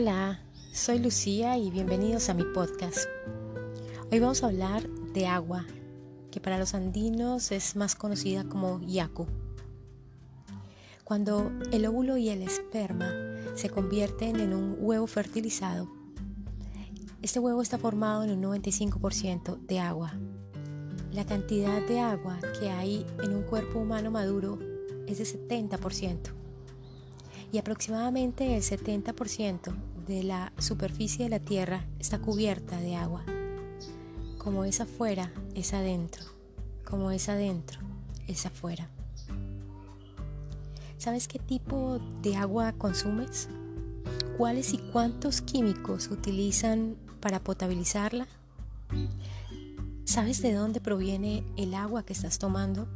Hola, soy Lucía y bienvenidos a mi podcast. Hoy vamos a hablar de agua, que para los andinos es más conocida como yaku. Cuando el óvulo y el esperma se convierten en un huevo fertilizado, este huevo está formado en un 95% de agua. La cantidad de agua que hay en un cuerpo humano maduro es de 70% y aproximadamente el 70% de la superficie de la Tierra está cubierta de agua. Como es afuera, es adentro. Como es adentro, es afuera. ¿Sabes qué tipo de agua consumes? ¿Cuáles y cuántos químicos utilizan para potabilizarla? ¿Sabes de dónde proviene el agua que estás tomando?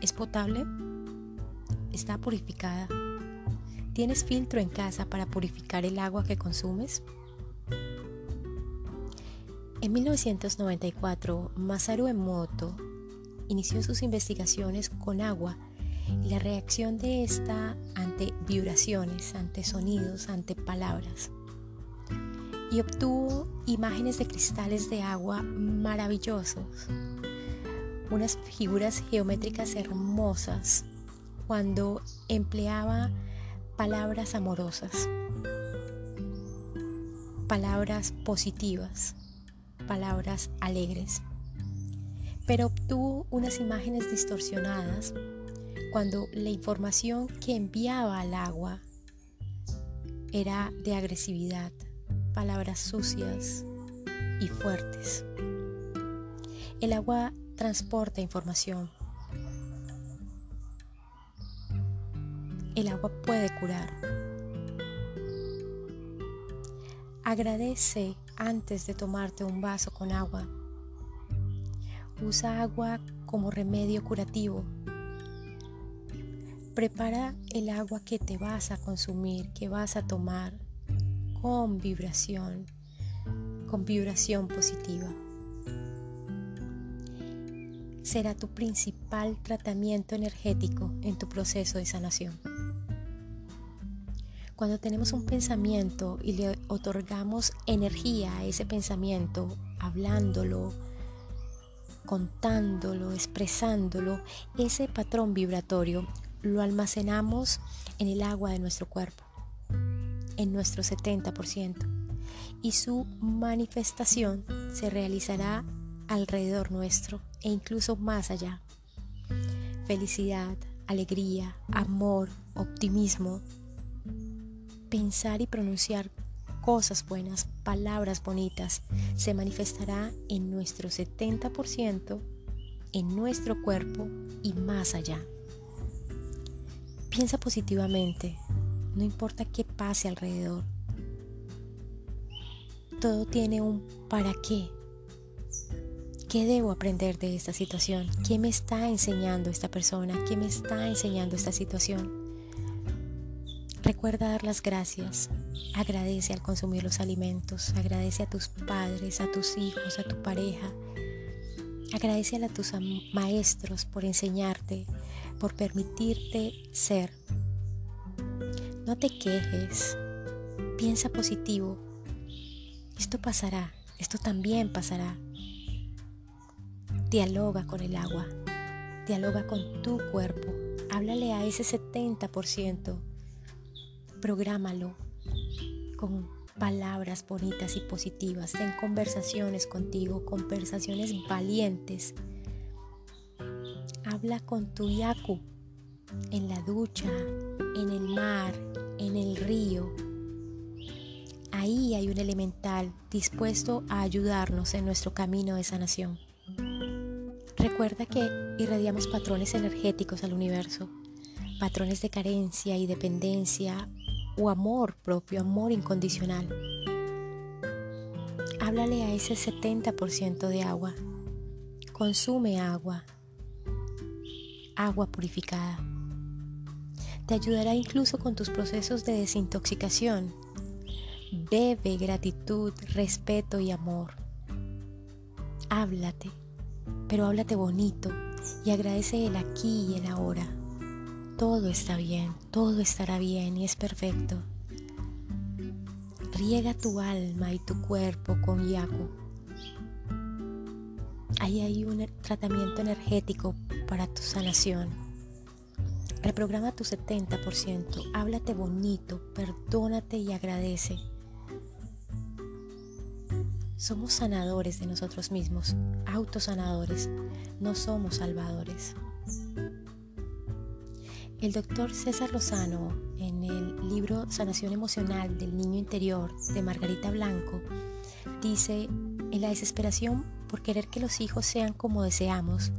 ¿Es potable? ¿Está purificada? ¿Tienes filtro en casa para purificar el agua que consumes? En 1994, Masaru Emoto inició sus investigaciones con agua y la reacción de esta ante vibraciones, ante sonidos, ante palabras. Y obtuvo imágenes de cristales de agua maravillosos, unas figuras geométricas hermosas cuando empleaba palabras amorosas, palabras positivas, palabras alegres. Pero obtuvo unas imágenes distorsionadas cuando la información que enviaba al agua era de agresividad, palabras sucias y fuertes. El agua transporta información, El agua puede curar. Agradece antes de tomarte un vaso con agua. Usa agua como remedio curativo. Prepara el agua que te vas a consumir, que vas a tomar con vibración, con vibración positiva. Será tu principal tratamiento energético en tu proceso de sanación. Cuando tenemos un pensamiento y le otorgamos energía a ese pensamiento, hablándolo, contándolo, expresándolo, ese patrón vibratorio lo almacenamos en el agua de nuestro cuerpo, en nuestro 70%, y su manifestación se realizará alrededor nuestro e incluso más allá. Felicidad, alegría, amor, optimismo, pensar y pronunciar cosas buenas, palabras bonitas, se manifestará en nuestro 70%, en nuestro cuerpo y más allá. Piensa positivamente, no importa qué pase alrededor. Todo tiene un para qué. ¿Qué debo aprender de esta situación? ¿Qué me está enseñando esta persona? ¿Qué me está enseñando esta situación? Recuerda dar las gracias. Agradece al consumir los alimentos. Agradece a tus padres, a tus hijos, a tu pareja. Agradece a tus maestros por enseñarte, por permitirte ser. No te quejes. Piensa positivo. Esto pasará. Esto también pasará. Dialoga con el agua. Dialoga con tu cuerpo. Háblale a ese 70% Prográmalo con palabras bonitas y positivas. Ten conversaciones contigo, conversaciones valientes. Habla con tu yaku en la ducha, en el mar, en el río. Ahí hay un elemental dispuesto a ayudarnos en nuestro camino de sanación. Recuerda que irradiamos patrones energéticos al universo, patrones de carencia y dependencia o amor propio, amor incondicional. Háblale a ese 70% de agua. Consume agua, agua purificada. Te ayudará incluso con tus procesos de desintoxicación. Bebe gratitud, respeto y amor. Háblate, pero háblate bonito y agradece el aquí y el ahora todo está bien, todo estará bien y es perfecto. Riega tu alma y tu cuerpo con yaku. Ahí hay un tratamiento energético para tu sanación. Reprograma tu 70%, háblate bonito, perdónate y agradece. Somos sanadores de nosotros mismos, autosanadores, no somos salvadores. El doctor César Lozano, en el libro Sanación Emocional del Niño Interior de Margarita Blanco, dice, en la desesperación por querer que los hijos sean como deseamos,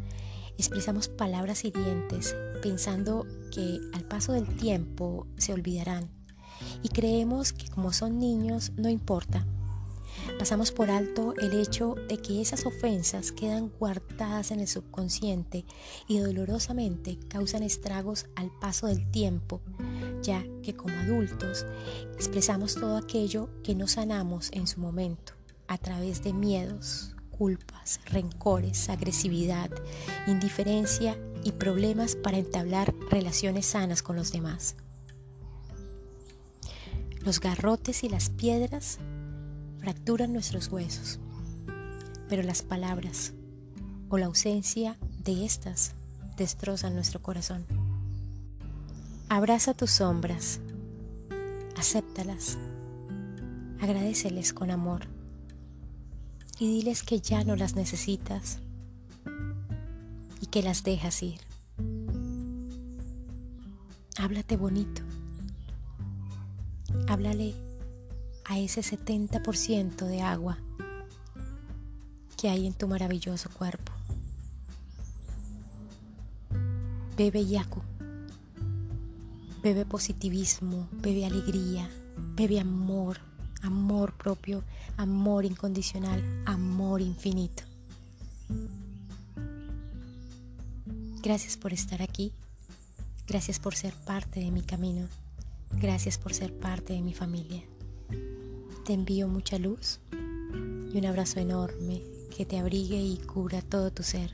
expresamos palabras hirientes pensando que al paso del tiempo se olvidarán. Y creemos que como son niños no importa Pasamos por alto el hecho de que esas ofensas quedan guardadas en el subconsciente y dolorosamente causan estragos al paso del tiempo, ya que como adultos expresamos todo aquello que no sanamos en su momento a través de miedos, culpas, rencores, agresividad, indiferencia y problemas para entablar relaciones sanas con los demás. Los garrotes y las piedras fracturan nuestros huesos, pero las palabras o la ausencia de estas destrozan nuestro corazón. Abraza tus sombras, acéptalas, agradeceles con amor y diles que ya no las necesitas y que las dejas ir. Háblate bonito. Háblale a ese 70% de agua que hay en tu maravilloso cuerpo. Bebe yaku, bebe positivismo, bebe alegría, bebe amor, amor propio, amor incondicional, amor infinito. Gracias por estar aquí, gracias por ser parte de mi camino, gracias por ser parte de mi familia. Te envío mucha luz y un abrazo enorme que te abrigue y cubra todo tu ser.